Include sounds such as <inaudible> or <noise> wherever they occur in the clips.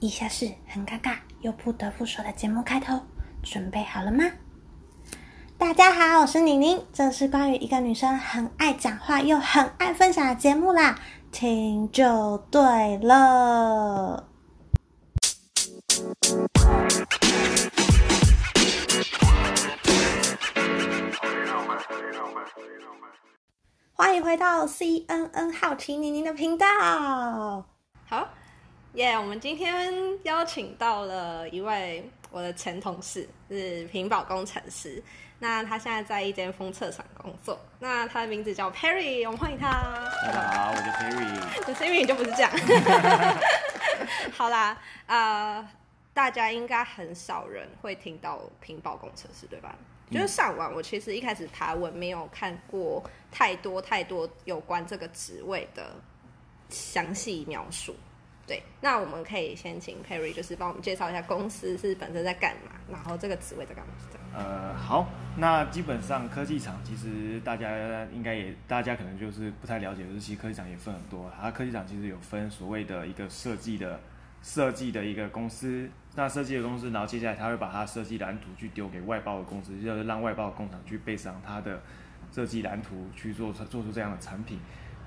以下是很尴尬又不得不说的节目开头，准备好了吗？大家好，我是宁宁，这是关于一个女生很爱讲话又很爱分享的节目啦，听就对了。欢迎回到 CNN 好奇宁宁的频道。好，耶！我们今天邀请到了一位我的前同事，是屏保工程师。那他现在在一间封测厂工作。那他的名字叫 Perry，我们欢迎他。大家好，我叫 Perry。可是英语就不是这样。<laughs> 好啦，呃，大家应该很少人会听到屏保工程师，对吧？就是上网，我其实一开始爬文没有看过太多太多有关这个职位的详细描述。对，那我们可以先请 Perry 就是帮我们介绍一下公司是本身在干嘛，然后这个职位在干嘛。呃，好，那基本上科技厂其实大家应该也，大家可能就是不太了解，就是其实科技厂也分很多，它科技厂其实有分所谓的一个设计的设计的一个公司，那设计的公司，然后接下来他会把它设计蓝图去丢给外包的公司，就是让外包的工厂去背上它的设计蓝图去做出做出这样的产品。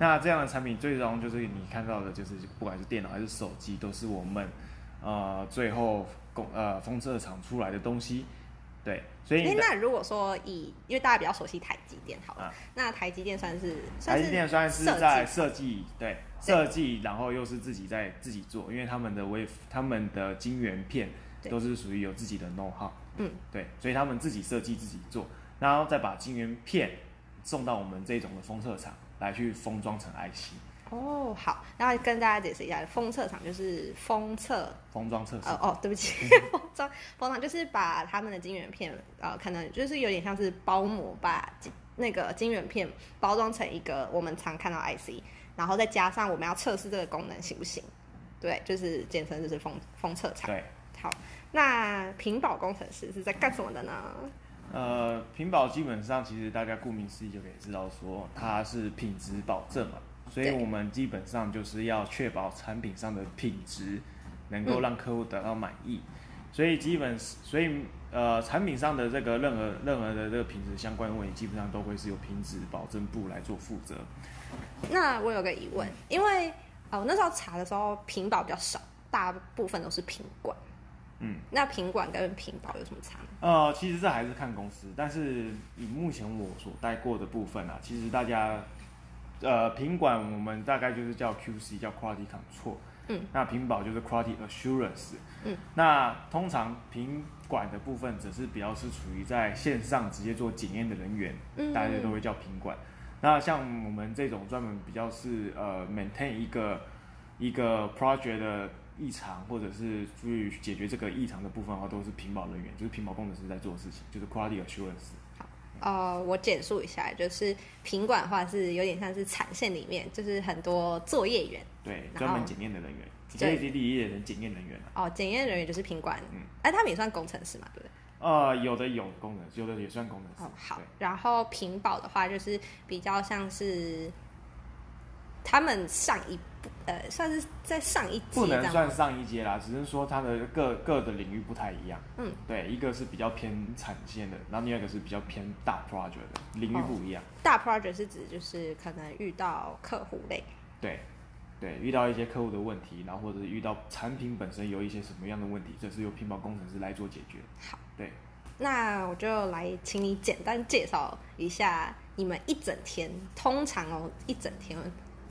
那这样的产品最终就是你看到的，就是不管是电脑还是手机，都是我们呃最后工呃封测厂出来的东西。对，所以那如果说以，因为大家比较熟悉台积电，好了，那台积电算是台积电算是在设计，对设计，然后又是自己在自己做，因为他们的微他们的晶圆片都是属于有自己的 know how，嗯，对，所以他们自己设计自己做，然后再把晶圆片送到我们这种的封测厂。来去封装成 IC 哦，好，那跟大家解释一下，封测厂就是封测封装测试哦哦，对不起，封装封装就是把他们的晶圆片呃，可能就是有点像是包膜，把那个晶圆片包装成一个我们常看到 IC，然后再加上我们要测试这个功能行不行？对，就是简称就是封封测厂。对，好，那屏保工程师是在干什么的呢？呃，屏保基本上其实大家顾名思义就可以知道说它是品质保证嘛，所以我们基本上就是要确保产品上的品质能够让客户得到满意，所以基本所以呃产品上的这个任何任何的这个品质相关的问题，基本上都会是由品质保证部来做负责。那我有个疑问，因为啊我那时候查的时候屏保比较少，大部分都是品管。嗯，那品管跟品保有什么差？呃，其实这还是看公司，但是以目前我所带过的部分啊，其实大家，呃，品管我们大概就是叫 QC，叫 Quality Control，嗯，那品保就是 Quality Assurance，嗯，那通常品管的部分只是比较是处于在线上直接做检验的人员，嗯，大家都会叫品管。那像我们这种专门比较是呃 maintain 一个一个 project 的。异常或者是去解决这个异常的部分的话，都是屏保人员，就是屏保工程师在做的事情，就是 quality assurance。好，呃，我简述一下，就是品管的话是有点像是产线里面，就是很多作业员，对，专门检验的人员，检验第一的人检验人员。哦，检验人员就是品管，嗯，哎，他们也算工程师嘛，对不对？呃，有的有功能，有的也算工程师。哦，好，然后屏保的话就是比较像是。他们上一，呃，算是在上一阶，不能算上一阶啦，只是说它的各各的领域不太一样。嗯，对，一个是比较偏产线的，然后另外一个是比较偏大 project 的，领域不一样。大 project 是指就是可能遇到客户类，对，对，遇到一些客户的问题，然后或者是遇到产品本身有一些什么样的问题，这是由平保工程师来做解决。好，对，那我就来请你简单介绍一下你们一整天，通常哦一整天。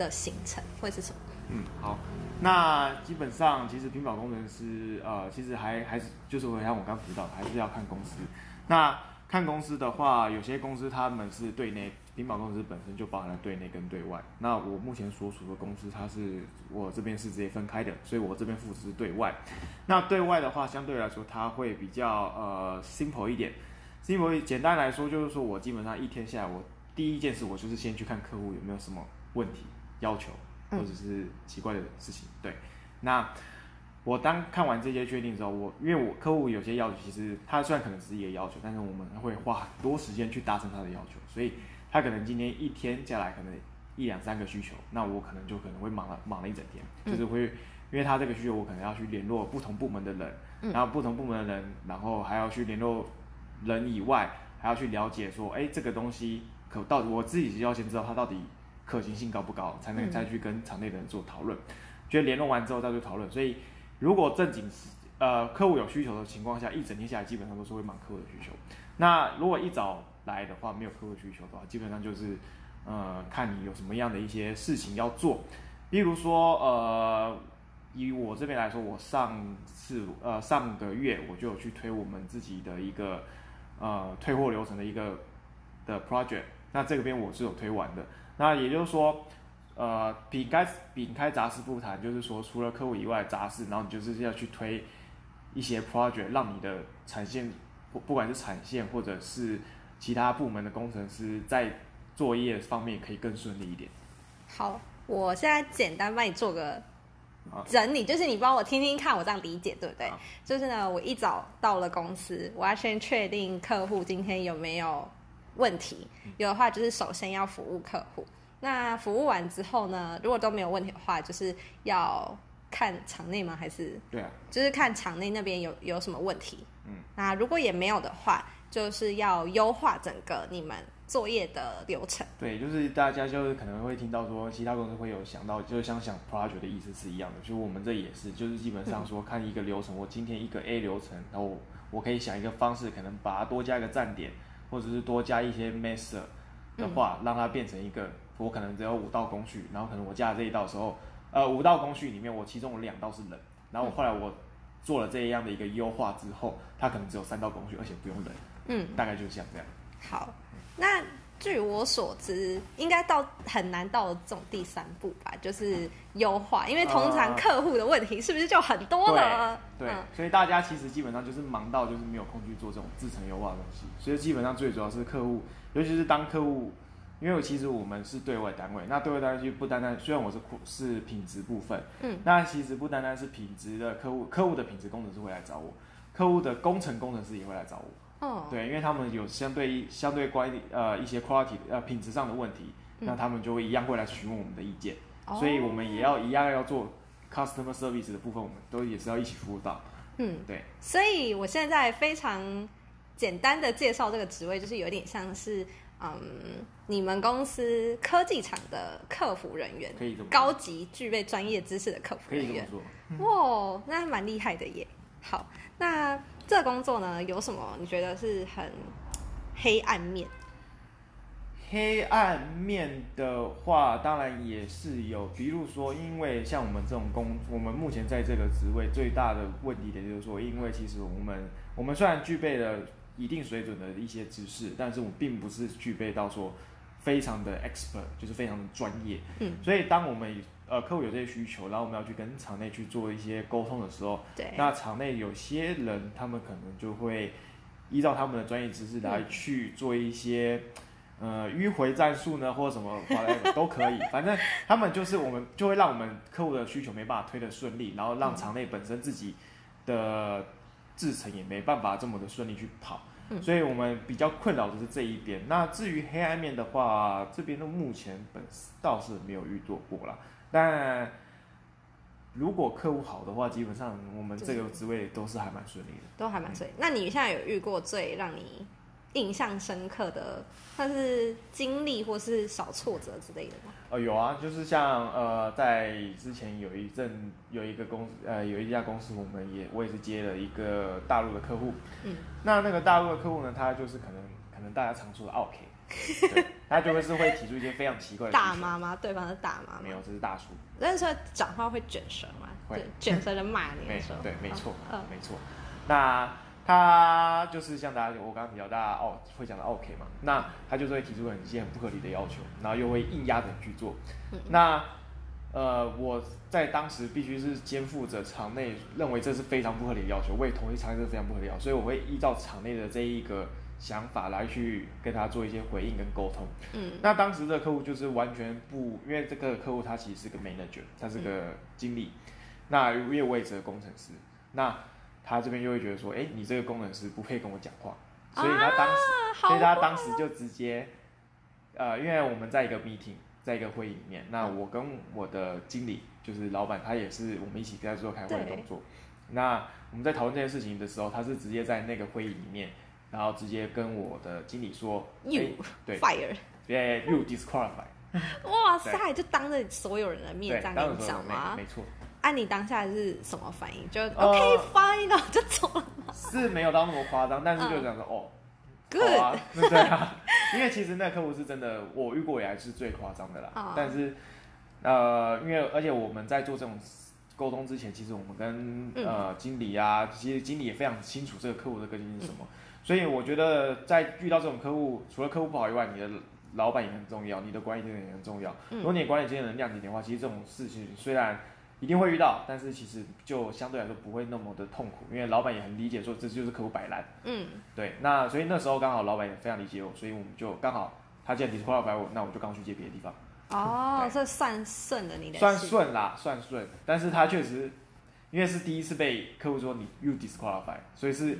的行程会是什么？嗯，好，那基本上其实屏保工程师，呃，其实还还是就是我像我刚提到，还是要看公司。那看公司的话，有些公司他们是对内，屏保公司本身就包含了对内跟对外。那我目前所属的公司，它是我这边是直接分开的，所以我这边负责对外。那对外的话，相对来说它会比较呃 simple 一点。simple 简单来说，就是说我基本上一天下来，我第一件事我就是先去看客户有没有什么问题。要求或者是奇怪的事情，对。那我当看完这些确定之后，我因为我客户有些要求，其实他虽然可能是一个要求，但是我们会花很多时间去达成他的要求，所以他可能今天一天下来可能一两三个需求，那我可能就可能会忙了忙了一整天，就是会因为他这个需求我可能要去联络不同部门的人，嗯。然后不同部门的人，然后还要去联络人以外，还要去了解说，哎，这个东西可到底我自己要先知道他到底可行性高不高，才能嗯再去跟场内的人做讨论。觉得联络完之后再去讨论，所以如果正经呃客户有需求的情况下，一整天下来基本上都是会满客户的需求。那如果一早来的话，没有客户需求的话，基本上就是呃看你有什么样的一些事情要做，例如说呃。以我这边来说，我上次呃上个月我就有去推我们自己的一个呃退货流程的一个的 project，那这个边我是有推完的。那也就是说，呃，饼开饼开杂事不谈，就是说除了客户以外的杂事，然后你就是要去推一些 project，让你的产线不不管是产线或者是其他部门的工程师在作业方面可以更顺利一点。好，我现在简单帮你做个整理，就是你帮我听听看，我这样理解对不对？就是呢，我一早到了公司，我要先确定客户今天有没有问题，有的话就是首先要服务客户。那服务完之后呢，如果都没有问题的话，就是要看场内吗？还是对啊，就是看场内那边有有什么问题？嗯，那如果也没有的话，就是要优化整个你们作业的流程。对，就是大家就是可能会听到说，其他公司会有想到，就是像想 project 的意思是一样的，就是我们这也是，就是基本上 <laughs> 说看一个流程，我今天一个 A 流程，然后我可以想一个方式，可能把它多加一个站点，或者是多加一些 master 的话，让它变成一个，我可能只有五道工序，然后可能我加了这一道的时候，呃，五道工序里面我其中有两道是冷，然后我后来我做了这样的一个优化之后，它可能只有三道工序，而且不用冷，嗯，大概就是像这样。好，那据我所知，应该到很难到这种第三步吧，就是优化，因为通常呃客户的问题是不是就很多了？对，所以大家其实基本上就是忙到就是没有空去做这种自成优化的东西，所以基本上最主要是客户，尤其是当客户，因为其实我们是对外单位，那对外单位就不单单，虽然我是是品质部分，嗯，那其实不单单是品质的客户，客户的品质工程师会来找我，客户的工程工程师也会来找我，哦，对，因为他们有相对相对关呃一些 quality 呃品质上的问题，那他们就会一样会来询问我们的意见，哦所以我们也要一样要做 customer service 的部分，我们都也是要一起服务到。嗯，对，所以我现在非常简单的介绍这个职位，就是有点像是。嗯，你们公司科技厂的客服人员，可以这么说高级具备专业知识的客服可以这么人员，说。哇，那还蛮厉害的耶。好，那这个工作呢，有什么你觉得是很黑暗面？黑暗面的话，当然也是有，比如说，因为像我们这种工，我们目前在这个职位最大的问题点就是说，因为其实我们我们虽然具备了一定水准的一些知识，但是我们并不是具备到说非常的 expert，就是非常的专业。嗯，所以当我们呃客户有这些需求，然后我们要去跟厂内去做一些沟通的时候，对，那场内有些人，他们可能就会依照他们的专业知识来去做一些、呃迂回战术呢，或者什么 <laughs> 都可以。反正他们就是我们就会让我们客户的需求没办法推得顺利，然后让场内本身自己的制程也没办法这么的顺利去跑。嗯所以我们比较困扰的是这一边。那至于黑暗面的话，这边的目前本倒是没有遇到过啦。但如果客户好的话，基本上我们这个职位都是还蛮顺利的。都还蛮顺利。那你现在有遇过最让你印象深刻的，算是经历或是小挫折之类的吗？呃，有啊，就是像呃，在之前有一阵有一个公司，呃，有一家公司，我们也我也是接了一个大陆的客户。嗯，那那个大陆的客户呢，他就是可能可能大家常说的 OK，对，他就会是会提出一些非常奇怪的大妈吗？对方是大妈吗？没有，这是大叔。但是他讲话会卷舌吗？会，卷舌的骂你没的时候，<laughs> 对，没错，嗯没错。那他就是像大家我刚刚提到，大家哦会讲到 OK 嘛，那他就是会提出很一些很不合理的要求，然后又会硬压着你去做。嗯那呃，我在当时必须是肩负着场内认为这是非常不合理的要求，我也同意场内这是非常不合理的要求，所以我会依照场内的这一个想法来去跟他做一些回应跟沟通。嗯。那当时的客户就是完全不，因为这个客户他其实是个 manager，他是个经理，那因为我也是个工程师，那他这边就会觉得说，哎、你这个工程师不配跟我讲话，所以他当时，啊所以他当时就直接，呃，因为我们在一个 meeting，在一个会议里面，那我跟我的经理就是老板，他也是我们一起在做开会的动作。那我们在讨论这件事情的时候，他是直接在那个会议里面，然后直接跟我的经理说，You 哎对 fire，对，You disqualify，<laughs> 哇塞，就当着所有人的面对这，样讲吗没？错，啊，你当下是什么反应？就呃 OK fine，然后就走了。是没有到那么夸张，但是就讲说、哦。嗯 Good，、<laughs> 对啊，因为其实那个客户是真的，我遇过以来是最夸张的啦。哦但是，呃，因为而且我们在做这种沟通之前，其实我们跟、嗯呃经理啊，其实经理也非常清楚这个客户的个性是什嗯么。所以我觉得在遇到这种客户，除了客户不好以外，你的老板也很重要，你的管理经验也很重要。嗯如果你的管理经验能谅解你的话，其实这种事情虽然一定会遇到，但是其实就相对来说不会那么的痛苦，因为老板也很理解说这就是客户摆烂。嗯，对，那所以那时候刚好老板也非常理解我，所以我们就刚好他既然 disqualify 我，那我就刚去接别的地方，哦，对这算顺了你的算顺啦，算顺。但是他确实，因为是第一次被客户说你 you disqualify，所以是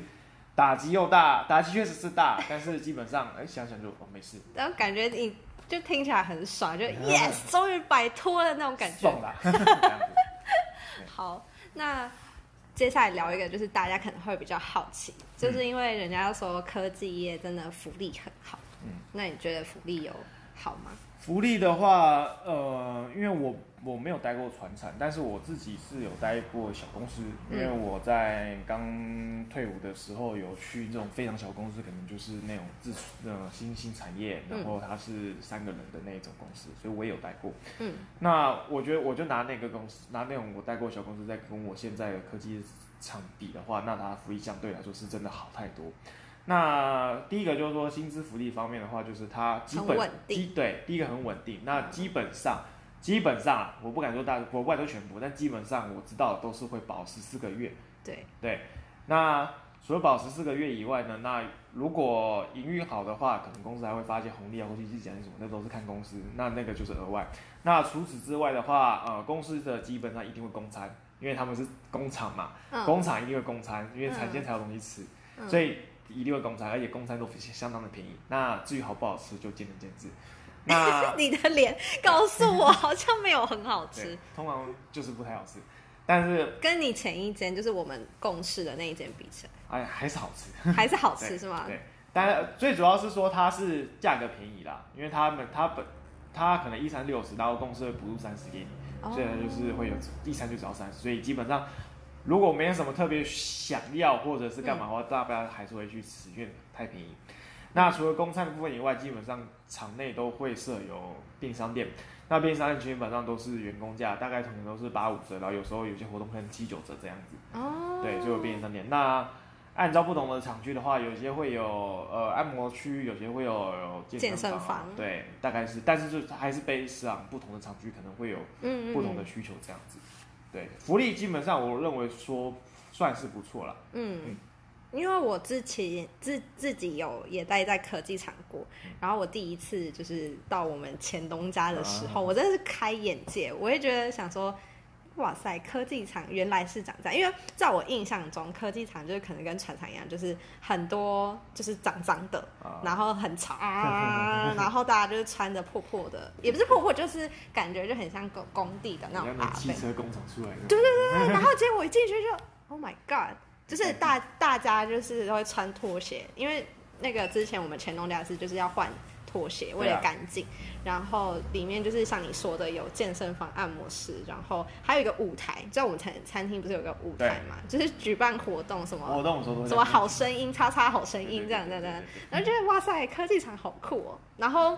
打击又大，打击确实是大，<laughs> 但是基本上哎想想就哦没事，然后感觉你就听起来很爽，就 <laughs> yes，<laughs> 终于摆脱了那种感觉爽。啦，这样子。好，那接下来聊一个，就是大家可能会比较好奇，就是因为人家说科技业真的福利很好，嗯，那你觉得福利有好吗？福利的话，呃，因为我我没有待过船产，但是我自己是有待过小公司，因为我在刚退伍的时候有去这种非常小公司，可能就是那种自呃新兴产业，然后它是三个人的那种公司，所以我也有待过。嗯，那我觉得我就拿那个公司，拿那种我待过小公司，在跟我现在的科技厂比的话，那它福利相对来说是真的好太多。那第一个就是说薪资福利方面的话，就是它基本基对，第一个很稳定。那基本上基本上啊，我不敢说大，我不敢说全部，但基本上我知道都是会保十四个月。对，对，那除了保十四个月以外呢，那如果营运好的话，可能公司还会发一些红利啊，或者是奖金什么，那都是看公司，那那个就是额外。那除此之外的话，呃，公司的基本上一定会供餐，因为他们是工厂嘛，嗯工厂一定会供餐，因为产线才有东西吃，嗯所以一定会公餐，而且公餐都相当的便宜。那至于好不好吃，就见仁见智。<laughs> 那你的脸告诉我好像没有很好吃，，通常就是不太好吃，但是跟你前一间就是我们共事的那一间比起来哎还是好吃。来，还是好吃 <laughs> 是吗？对，但最主要是说它是价格便宜啦，因为他们他本他可能一餐六十，然后公司会补助三十给你，哦所以它就是会有一餐就只要三十，所以基本上如果没有什么特别想要或者是干嘛的话，大家还是会去吃，因为太便宜。那除了公餐的部分以外，基本上场内都会设有便利商店。那便利商店基本上都是员工价，大概可能都是八五折，然后有时候有些活动可能七九折这样子。哦，对，就有便利商店。那按照不同的厂区的话，有些会有呃按摩区，有些会有有健健身房，房对，大概是，但是就还是被市场不同的厂区可能会有不同的需求这样子。对，福利基本上我认为说算是不错了。嗯，因为我之前自自己有也待在科技厂过，然后我第一次就是到我们前东家的时候，啊我真的是开眼界，我也觉得想说。哇塞，科技厂原来是长这样！因为在我印象中，科技厂就是可能跟船厂一样，就是很多就是脏脏的，啊然后很长，啊 <laughs> 然后大家就是穿着破破的，也不是破破，就是感觉就很像工工地的那种阿像那汽。车工厂出来的，对对对对，然后结果我一进去就，Oh my God，就是大大家就是都会穿拖鞋，因为那个之前我们乾隆家是就是要换拖鞋，为了干净，然后里面就是像你说的有健身房、按摩室，然后还有一个舞台，在我们餐餐厅不是有个舞台嘛，就是举办活动什么活动的时候都会什么好声音、叉叉好声音这样这样这样。然后觉得哇塞，科技厂好酷哦。然后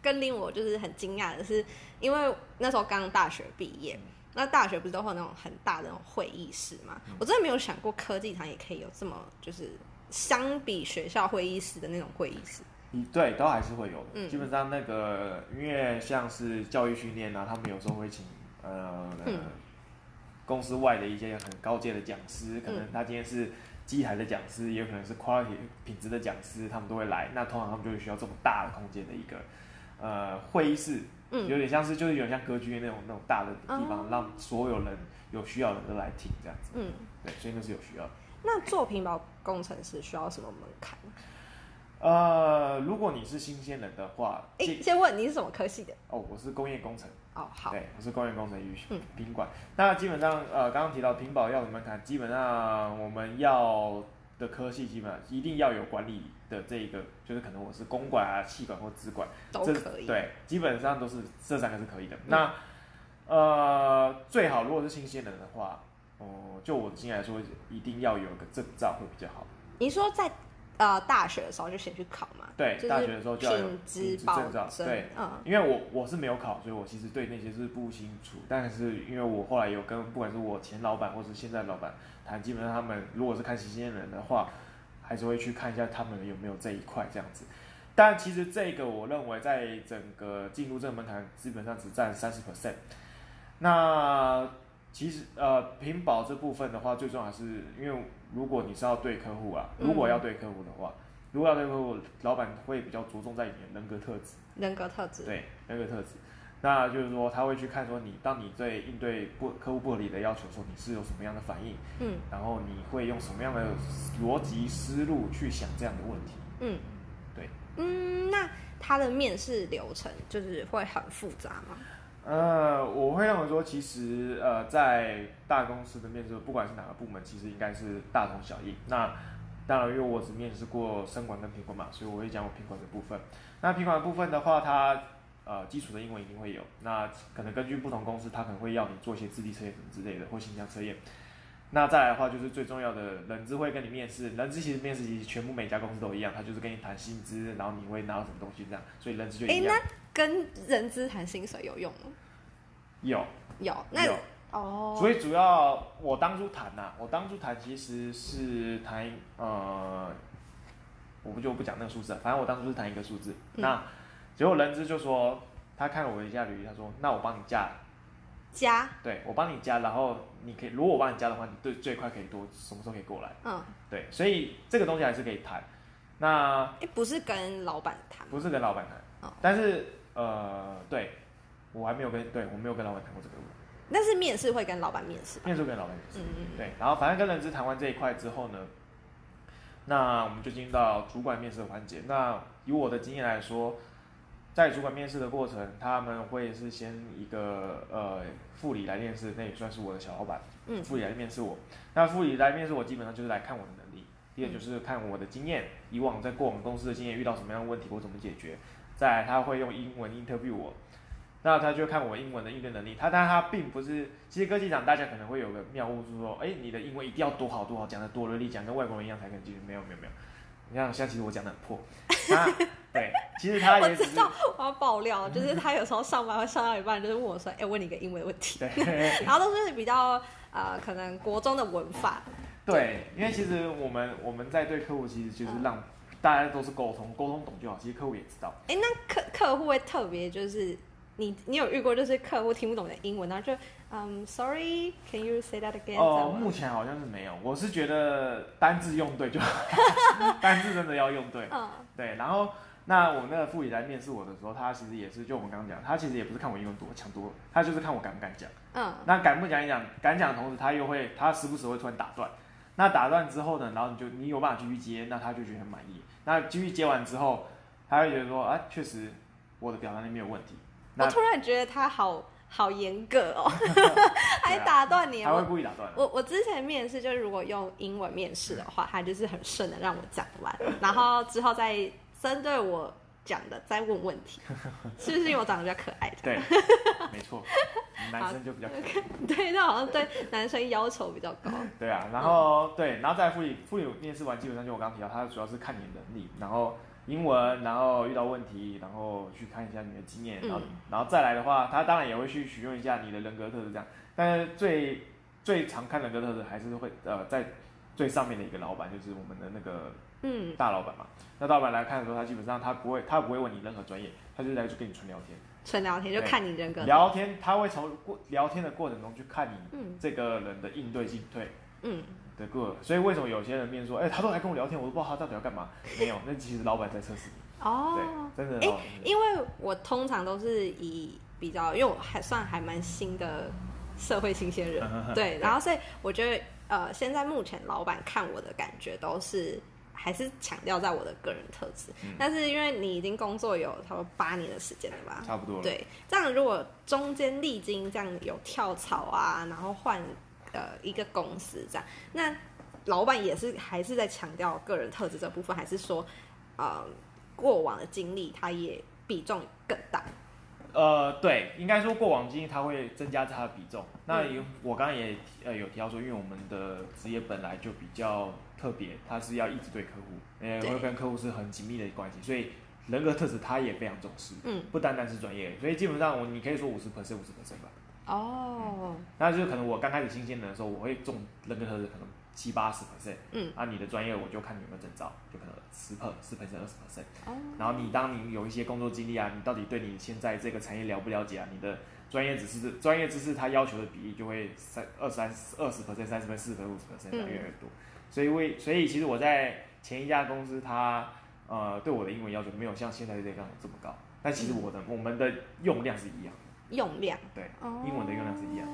更令我就是很惊讶的是，因为那时候刚大学毕业，那大学不是都会有那种很大的那种会议室嘛？我真的没有想过科技厂也可以有这么就是相比学校会议室的那种会议室。嗯，对，都还是会有的。嗯基本上那个，因为像是教育训练啊，他们有时候会请呃、嗯公司外的一些很高阶的讲师，可能嗯他今天是机台的讲师，也有可能是 quality 品质的讲师，他们都会来。那通常他们就会需要这么大的空间的一个呃会议室，嗯有点像是就是有点像歌剧院那种那种大的地方，哦让所有人有需要的人都来听这样子。嗯，对，所以那是有需要的。那做屏保工程师需要什么门槛？呃，如果你是新鲜人的话，哎、建先问你是什么科系的？哦，我是工业工程。哦，好，对，我是工业工程与嗯品管。那基本上，呃，刚刚提到品保要的门槛，基本上我们要的科系，基本上一定要有管理的这一个，就是可能我是公管啊、气管或资管，都可以。，对，基本上都是这三个是可以的。那呃，最好如果是新鲜人的话，哦、就我的经验来说，一定要有个证照会比较好。你说在呃大学的时候就先去考嘛？对，就是大学的时候就要有品质保证对。嗯因为我我是没有考，所以我其实对那些是不清楚。但是因为我后来有跟不管是我前老板或是现在老板谈，基本上他们如果是看新鲜人的话，还是会去看一下他们有没有这一块这样子。但其实这个我认为在整个进入这个门槛，基本上只占三十 percent。那其实呃，屏保这部分的话，最重要还是因为如果你是要对客户啊，如果要对客户的话，如果要对客户，老板会比较着重在你的人格特质。人格特质。对人格特质，那就是说他会去看说你，当你对应对不客户不合理的要求的时候，你是有什么样的反应，嗯然后你会用什么样的逻辑思路去想这样的问题。嗯，对，嗯，那他的面试流程就是会很复杂吗？呃，我会认为说，其实呃，在大公司的面试，不管是哪个部门，其实应该是大同小异。那当然，因为我只面试过生管跟品管嘛，所以我会讲我品管的部分。那品管的部分的话，它呃基础的英文一定会有。那可能根据不同公司，它可能会要你做一些智力测验什么之类的，或形象测验。那再来的话，就是最重要的人资会跟你面试，人资其实面试其实全部每家公司都一样，他就是跟你谈薪资，然后你会拿到什么东西这样，所以人资就哎、一样。那跟人资谈薪水有用吗？有。有，那有。哦，所以主要我当初谈呐、我当初谈其实是谈呃，我不就不讲那个数字了，反正我当初是谈一个数字。嗯。那结果人资就说，他看了我一下履历，他说，那我帮你加，加，对我帮你加，然后你可以，如果我帮你加的话，你最最快可以多什么时候可以过来？嗯，对，所以这个东西还是可以谈。那哎、不是跟老板谈，不是跟老板谈，哦但是呃，对我还没有跟，对我没有跟老板谈过这个。但是面试会跟老板面试吧？面试跟老板面试。嗯嗯嗯，对，然后反正跟人资谈完这一块之后呢，那我们就进入到主管面试的环节。那以我的经验来说，在主管面试的过程，他们会是先一个呃副理来面试，那也算是我的小老板，嗯副理来面试我。那副理来面试我，基本上就是来看我的能力，第二就是看我的经验，以往在过往公司的经验遇到什么样的问题，我怎么解决。再来，他会用英文 interview 我，那他就看我英文的应对能力。他但他并不是，其实科技厂大家可能会有个谬误，是说，哎、你的英文一定要多好多好，讲的多流利，讲跟外国人一样才肯进去。没有没有没有，你看像其实我讲的很破，他对，其实他也是我知道我要爆料，就是他有时候上班会上到一半，就是问我说：“哎、问你一个英文问题。对”然后都是比较呃，可能国中的文法，对，因为其实我们我们在对客户其实就是让大家都是沟通，沟通懂就好。其实客户也知道，哎、那客客户会特别就是你你有遇过就是客户听不懂的英文，然后就嗯，sorry，can you say that again？、哦、目前好像是没有。我是觉得单字用对就好，<laughs> 单字真的要用对。嗯对，然后那我那个副理来面试我的时候，他其实也是就我们刚刚讲，他其实也不是看我英文多强多，他就是看我敢不敢讲。嗯那敢不敢讲，敢讲的同时，他又会他时不时会突然打断。那打断之后呢，然后你就你有办法继续接，那他就觉得很满意。那继续接完之后，他会觉得说，啊，确实我的表达力没有问题。那我突然觉得他好好严格哦，<laughs> 还打断你。他会故意打断。我我之前面试就是如果用英文面试的话，他就是很顺的让我讲完，<laughs> 然后之后再针对我讲的再问问题，是不是因为我长得比较可爱的？对，<laughs> 没错，男生就比较可爱。对，那好像对男生要求比较高。对啊，然后、对，然后再来副理副理面试完，基本上就我刚刚提到，他主要是看你的能力，然后英文，然后遇到问题，然后去看一下你的经验，然后、嗯然后再来的话，他当然也会去询问一下你的人格特质这样，但是最最常看人格特质还是会呃在最上面的一个老板，就是我们的那个嗯，大老板嘛。那大老板来看的时候，他基本上他不会他不会问你任何专业，他就来就跟你纯聊天。纯聊天就看你人格。聊天他会从过聊天的过程中去看你嗯这个人的应对进退。嗯，的个，所以为什么有些人面说，哎、他都来跟我聊天，我都不知道他到底要干嘛？没有，<laughs> 那其实老板在测试你，哦，对，真的诶老板在测试你。因为我通常都是以比较，因为我还算还蛮新的社会新鲜人，对，然后所以我觉得呃，现在目前老板看我的感觉都是还是强调在我的个人特质。嗯但是因为你已经工作有差不多八年的时间了吧？差不多了。对，这样如果中间历经这样有跳槽啊，然后换呃一个公司这样，那老板也是还是在强调个人特质这部分，还是说呃过往的经历他也比重更大？呃，对，应该说过往经历他会增加它的比重。那嗯有我刚刚也呃有提到说，因为我们的职业本来就比较特别，它是要一直对客户，呃，对会跟客户是很紧密的关系，所以人格特质他也非常重视，嗯，不单单是专业，所以基本上我你可以说五十 percent 五十 percent 吧。哦，那就是可能我刚开始新鲜人的时候，我会中人格特质可能七八十 percent，嗯，啊，你的专业我就看你有没有证照，就可能十 per 十 percent 二十 percent。哦，然后你当你有一些工作经历啊，你到底对你现在这个产业了不了解啊？你的专业知识、专业知识它要求的比例就会三二三二十 percent、三十分、四十分、五十 percent 越来越多。所以为所以其实我在前一家公司，它呃对我的英文要求没有像现在这样这么高，但其实我的、我们的用量是一样的，用量。对，哦英文的用量是一样。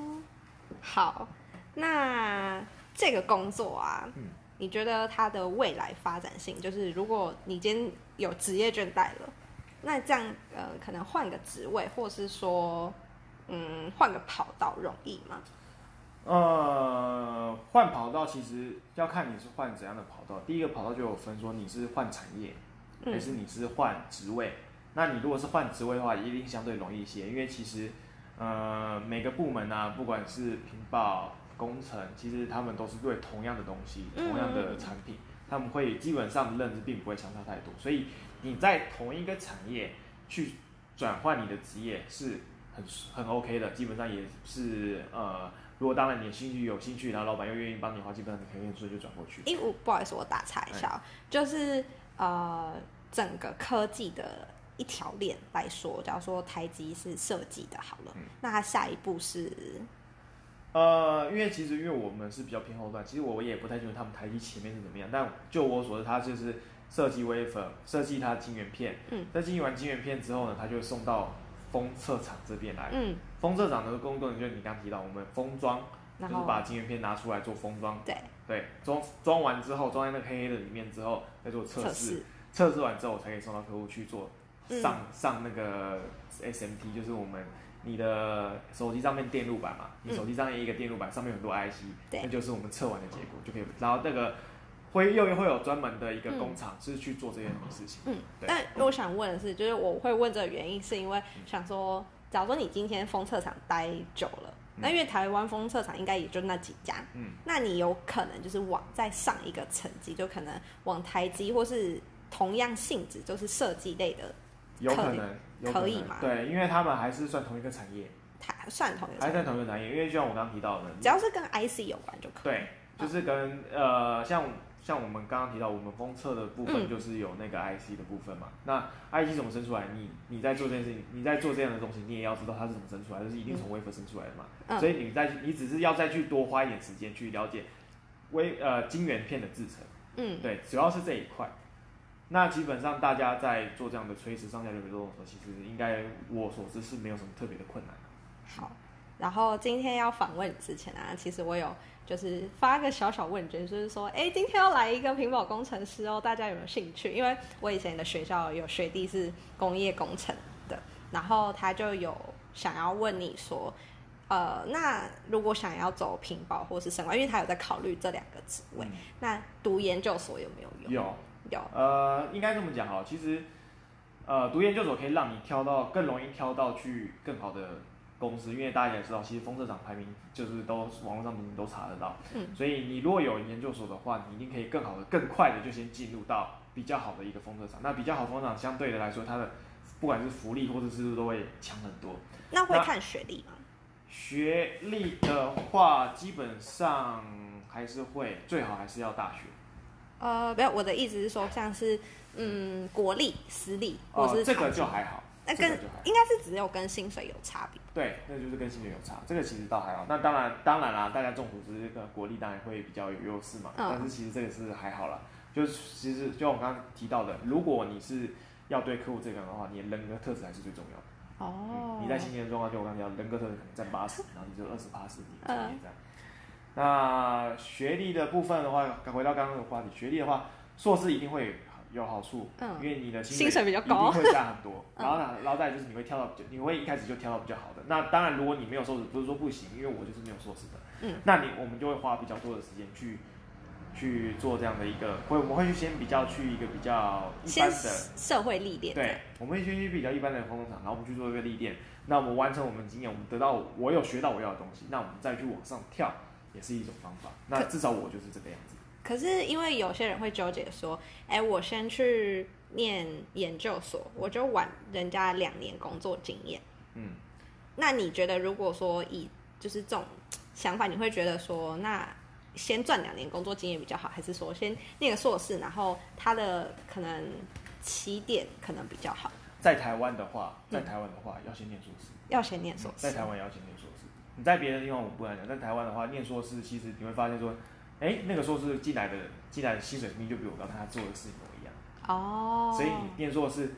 好，那这个工作啊，嗯你觉得它的未来发展性，就是如果你今天有职业倦怠了，那这样呃，可能换个职位，或是说，嗯，换个跑道容易吗？呃，换跑道其实要看你是换怎样的跑道。第一个跑道就有分说你是换产业，嗯还是你是换职位。那你如果是换职位的话，一定相对容易一些，因为其实呃每个部门啊，不管是屏保、工程，其实他们都是对同样的东西、嗯同样的产品，他们会基本上的认知并不会相差太多。所以你在同一个产业去转换你的职业是很很 OK 的，基本上也是呃。如果当然你的兴趣有兴趣，然后老板又愿意帮你的话，基本上你可以很顺就转过去。因为我不好意思，我打岔一下哦，就是呃，整个科技的一条链来说，假如说台积是设计的，好了，嗯。那它下一步是？呃，因为其实因为我们是比较偏后段，其实我也不太清楚他们台积前面是怎么样，但就我所知，它就是设计 wafer，设计它晶圆片，嗯，设计完晶圆片之后呢，它就送到封测厂这边来。嗯，封测厂的工作就是你刚提到，我们封装，就是把晶圆片拿出来做封装，对。对，装装完之后，装在那个黑黑的里面之后，再做测测试。试，测试完之后才可以送到客户去做嗯。上、上那个 SMT，就是我们你的手机上面电路板嘛，你手机上面一个电路板上面有很多 IC，、嗯对。那就是我们测完的结果就可以，然后那个会又会有专门的一个嗯工厂是去做这件事情，嗯，对。但我想问的是，就是我会问这个原因，是因为想说，假如说你今天封测厂待久了，那因为台湾封测厂应该也就那几家，嗯，那你有可能就是往再上一个层级，就可能往台积或是同样性质，就是设计类的，有可能，有可能可以吗对，因为他们还是算同一个产业，它算同一个还是层级，在同一个产业，因为就像我刚刚提到的，只要是跟 IC 有关就可以。对，就是跟呃，像像我们刚刚提到，我们封测的部分嗯就是有那个 IC 的部分嘛。那 IC 怎么生出来？你你在做这件事情，你在做这样的东西，你也要知道它是怎么生出来的，就是一定从 wafer 生出来的嘛。嗯所以你在你只是要再去多花一点时间去了解微呃晶圆片的制成，嗯，对，主要是这一块。那基本上大家在做这样的垂直上下流的时候，其实应该我所知是没有什么特别的困难。好，然后今天要访问之前啊，其实我有就是发个小小问卷，就是说，哎，今天要来一个屏保工程师哦，大家有没有兴趣？因为我以前的学校有学弟是工业工程的，然后他就有想要问你说，呃，那如果想要走屏保或是生管，因为他有在考虑这两个职位，嗯那读研究所有没有用？有，有，呃，应该这么讲哈，其实，呃，读研究所可以让你挑到更容易挑到去更好的公司，因为大家也知道，其实风车厂排名就是都网络上你都查得到，嗯，所以你如果有研究所的话，你一定可以更好的、更快的就先进入到比较好的一个风车厂。那比较好的封测厂相对的来说，它的不管是福利或者是都会强很多。那那会看学历吗？学历的话，基本上还是会，最好还是要大学。呃，没有，我的意思是说，像是嗯国力、私立或哦，这个就还好，那跟这个就还好。应该是只有跟薪水有差别。对，那就是跟薪水有差，这个其实倒还好。那当然，当然啦，大家众所周知，这个国力当然会比较有优势嘛。嗯但是其实这个是还好啦，就是其实就像我刚刚提到的，如果你是要对客户这个的话，你的人格特质还是最重要的。哦嗯你在新鲜的状况，就我刚刚讲，人格特质可能占八十，然后你就二十八十，你专嗯业这样。那学历的部分的话，回到刚刚的话题，学历的话，硕士一定会有好处，嗯因为你的薪水比较高一定会加很多。<laughs> 嗯然后呢，然后再就是你会跳到，你会一开始就跳到比较好的。那当然，如果你没有硕士，不是说不行，因为我就是没有硕士的，嗯，那你我们就会花比较多的时间去去做这样的一个，会我们会去先比较去一个比较一般的。社会历练，对，我们会先去比较一般的工作场，然后我们去做一个历练。那我们完成我们经验，我们得到我有学到我要的东西，那我们再去往上跳，也是一种方法。那至少我就是这个样子。可是因为有些人会纠结说，哎，我先去念研究所，我就晚人家两年工作经验。嗯，那你觉得，如果说以就是这种想法，你会觉得说，那先赚两年工作经验比较好，还是说先念个硕士，然后他的可能起点可能比较好？在台湾的话，在台湾的话要先念硕士，要先念硕士，在台湾要先念。你在别的地方我不敢讲，在台湾的话，念硕士其实你会发现说，哎，那个硕士进来的进来的薪水明明就比我高，但他做的事一模一样。哦，所以你念硕士，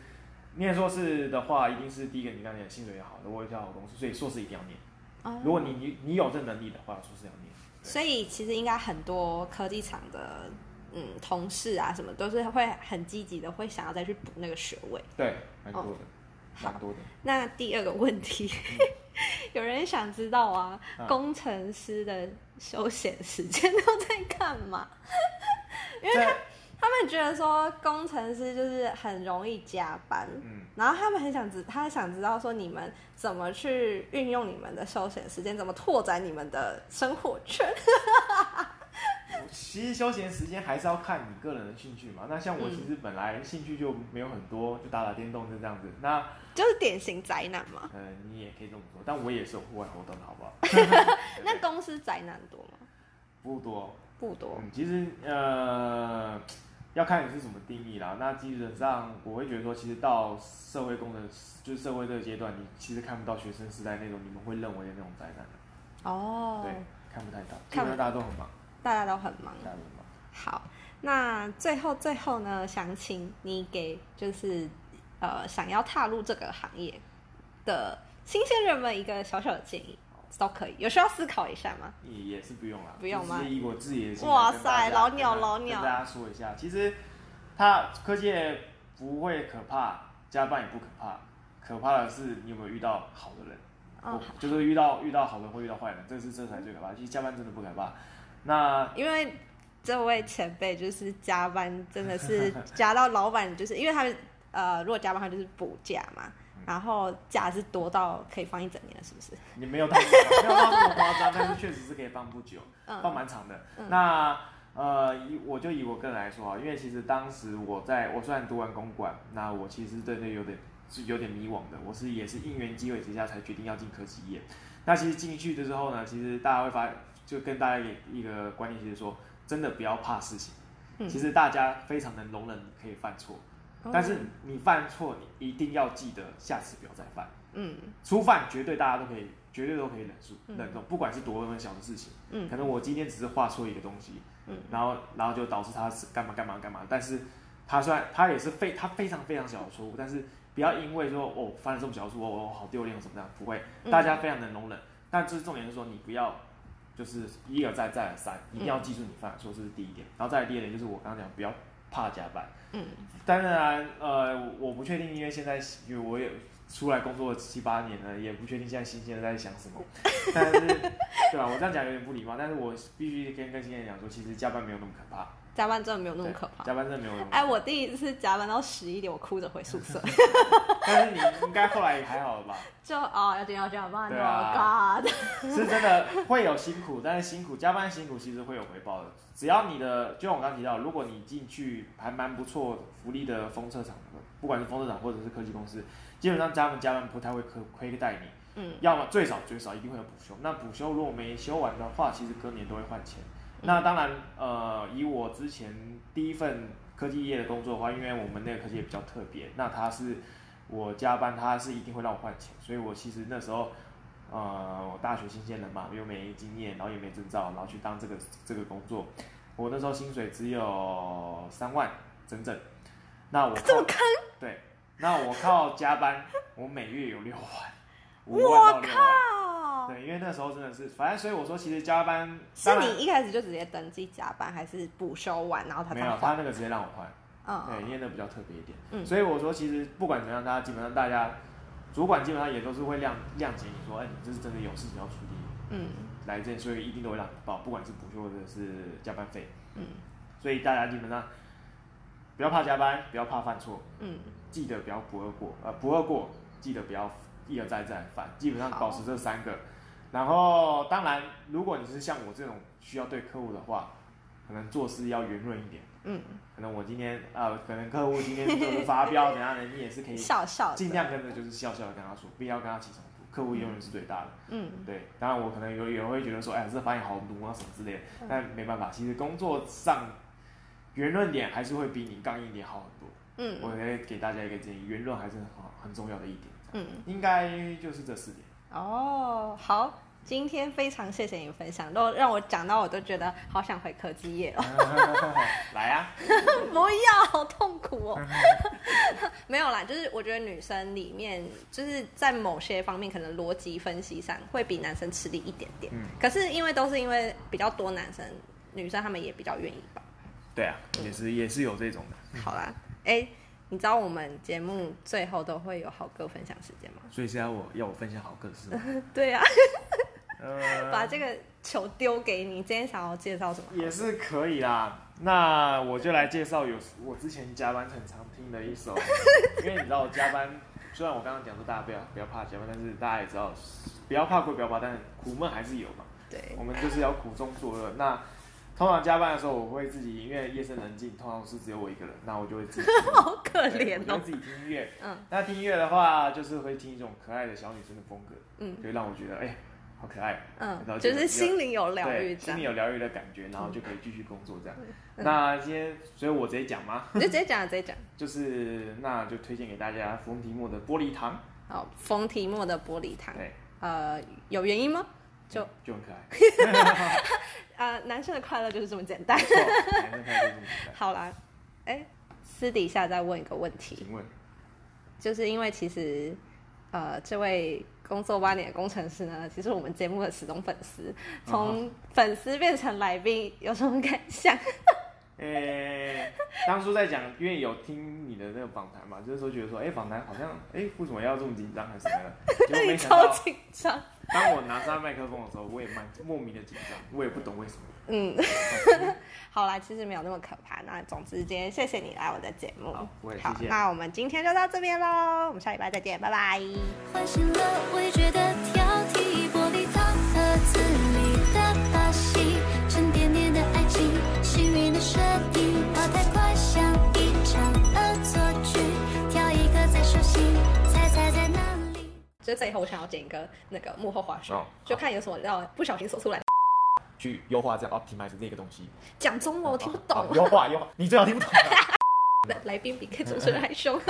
念硕士的话，一定是第一个你刚才讲薪水要好，如果一家好公司，所以硕士一定要念。哦如果你你你有这能力的话，硕士要念。所以其实应该很多科技厂的嗯同事啊什么都是会很积极的，会想要再去补那个学位。对，蛮多的，好蛮多的。那第二个问题，<laughs> 有人想知道啊，嗯工程师的休闲时间都在干嘛？<laughs> 因为他他们觉得说工程师就是很容易加班，嗯，然后他们很想知，他想知道说你们怎么去运用你们的休闲时间，怎么拓展你们的生活圈。其实休闲时间还是要看你个人的兴趣嘛。那像我嗯其实本来兴趣就没有很多，就打打电动就这样子。那就是典型宅男嘛。呃，你也可以这么说，但我也是有户外活动的，好不好？<laughs> 那公司宅男多吗？不多，不多。嗯，其实呃，要看你是怎么定义啦。那基本上我会觉得说，其实到社会工程，就是社会这个阶段，你其实看不到学生时代那种你们会认为的那种灾难的，哦，对，看不太到。基本上大家都很忙，大家都很忙。好，那最后最后呢，想请你给就是呃想要踏入这个行业的新鲜人们一个小小的建议，都可以。有需要思考一下吗？也也是不用啦，不用吗以我自己的哇塞老鸟老鸟跟大家说一下，其实它科技不会可怕，加班也不可怕，可怕的是你有没有遇到好的人，嗯或就是遇到遇到好人或遇到坏人，这是这才最可怕。其实加班真的不可怕，那因为这位前辈就是加班，真的是 <laughs> 加到老板就是因为他们呃，如果加班他就是补假嘛，然后假是多到可以放一整年了，是不是？你没有到没有到那么夸张，但是 <laughs> 确实是可以放不久，嗯放蛮长的。那呃，以我就以我个人来说啊，因为其实当时我在我虽然读完公管，那我其实对那有点是有点迷惘的。我是也是因缘机会之下才决定要进科技业。那其实进去的时候呢，其实大家会发，就跟大家一一个观念，就是说，真的不要怕事情。嗯。其实大家非常能容忍你可以犯错，但是你犯错，你一定要记得下次不要再犯。嗯。初犯绝对大家都可以，绝对都可以忍住嗯。忍住，不管是多么小的事情，嗯。可能我今天只是画错一个东西，嗯。然后然后就导致他是干嘛干嘛干嘛，但是他虽然他也是非他非常非常小的错误，但是不要因为说哦犯了这么小的错误，哦好丢脸什么这样，不会，嗯。大家非常能容忍，但就是重点是说你不要就是一而再再而三，一定要记住你犯的错，这是第一点，然后再来第二点就是我刚刚讲不要怕加班。嗯当然，呃，我不确定，因为现在因为我也出来工作了七八年了，也不确定现在新鲜人在想什么。<laughs> 但是，对吧？我这样讲有点不礼貌，但是我必须跟跟新鲜人讲说，其实加班没有那么可怕，加班真的没有那么可怕。加班真的没有那么可怕。哎，我第一次加班到十一点，我哭着回宿舍，<laughs> 但是你应该后来也还好了吧？就哦要点要加班对哦啊，God，是真的会有辛苦，但是辛苦加班辛苦其实会有回报的。只要你的，就像我刚刚提到，如果你进去还蛮不错福利的风车厂，不管是风车厂或者是科技公司，基本上他们加班不太会亏亏待你。嗯要么最少最少一定会有补休。那补休如果没休完的话，其实隔年都会换钱。嗯那当然，呃，以我之前第一份科技业的工作的话，因为我们那个科技业比较特别，那他是我加班，他是一定会让我换钱，所以我其实那时候。呃，我大学新鲜人嘛，又没经验，然后也没证照，然后去当这个这个工作，我那时候薪水只有三万整整。那我这么坑，对，那我靠加班，我每月有六万，五万到六万。靠，对，因为那时候真的是，反正所以我说，其实加班是你一开始就直接登记加班，还是补休完然后他没有，他那个直接让我换，嗯对，嗯，因为那比较特别一点。嗯所以我说，其实不管怎么样，大家基本上大家主管基本上也都是会谅谅解你说，哎，你这是真的有事情要处理，嗯来这，所以一定都会让你报，不管是补休或者是加班费。嗯所以大家基本上不要怕加班，不要怕犯错，嗯，记得不要不二过，呃，不二过，记得不要一而再再而犯，基本上保持这三个。然后，当然，如果你是像我这种需要对客户的话，可能做事要圆润一点。嗯，可能我今天呃，可能客户今天就是发飙怎样的，你也是可以笑笑，尽量跟着就是笑笑的跟他说，不要跟他起冲突，客户永远是最大的。嗯对，当然我可能有也会觉得说，哎，这发言好毒啊什么之类的，但没办法，其实工作上圆润点还是会比你刚硬点好很多。嗯我会给大家一个建议，圆润还是很好很重要的一点，嗯。应该就是这四点。哦，好，今天非常谢谢你分享，都让我讲到我都觉得好想回科技业哦，<laughs> 来啊，<laughs> 不要，好痛苦哦。<laughs> 没有啦，就是我觉得女生里面，就是在某些方面可能逻辑分析上会比男生吃力一点点，嗯。可是因为都是因为比较多男生，女生他们也比较愿意吧。对啊，也是也是有这种的，好啦，哎、你知道我们节目最后都会有好歌分享时间吗？所以现在我要我分享好歌是吗？<laughs> 对呀、呃，<laughs> 把这个球丢给你。今天想要介绍什么？也是可以啦。那我就来介绍有我之前加班很常听的一首，<laughs> 因为你知道我加班，虽然我刚刚讲说大家不要不要怕加班，但是大家也知道不要怕归不要怕，但苦闷还是有嘛。对我，们就是要苦中作乐。那通常加班的时候，我会自己，因为夜深人静，通常是只有我一个人，那我就会自己，<laughs> 好可怜哦。自己听音乐。嗯那听音乐的话，就是会听一种可爱的小女生的风格，嗯就会让我觉得哎、好可爱。然嗯，后就是心灵有疗愈对，心里。有疗愈的感觉，然后就可以继续工作这样。嗯那今天，所以我直接讲吗，你就直接讲，直接讲。<laughs> 就是那就推荐给大家冯提莫的玻璃糖，好，冯提莫的玻璃糖，对，呃，有原因吗？就就很可爱，<laughs> 呃，男生的快乐就是这么简单。没错，男生看就是这么可爱 <laughs> 好啦，哎，私底下再问一个问题，请问，就是因为其实呃，这位工作八年的工程师呢，其实我们节目的始终粉丝，从粉丝变成来宾，有什么感想？<laughs> 诶、当初在讲，因为有听你的那个访谈嘛，就是说觉得说，哎、访谈好像，哎、为什么要这么紧张还是什么的？结果没想超到，紧张。当我拿上麦克风的时候，我也蛮莫名的紧张，我也不懂为什么。嗯，<laughs> 好啦，其实没有那么可怕。那总之，今天谢谢你来我的节目。好我也谢谢那我们今天就到这边喽，我们下礼拜再见，拜拜。唤醒了我也觉得挑剔，就这以后，我想要剪一个那个幕后花絮，哦就看有什么要不小心说出来。去优化这样 optimize 这个东西，讲中文我听不懂哦，优化优化，你最好听不懂啊。<laughs> 来宾比主持人还凶。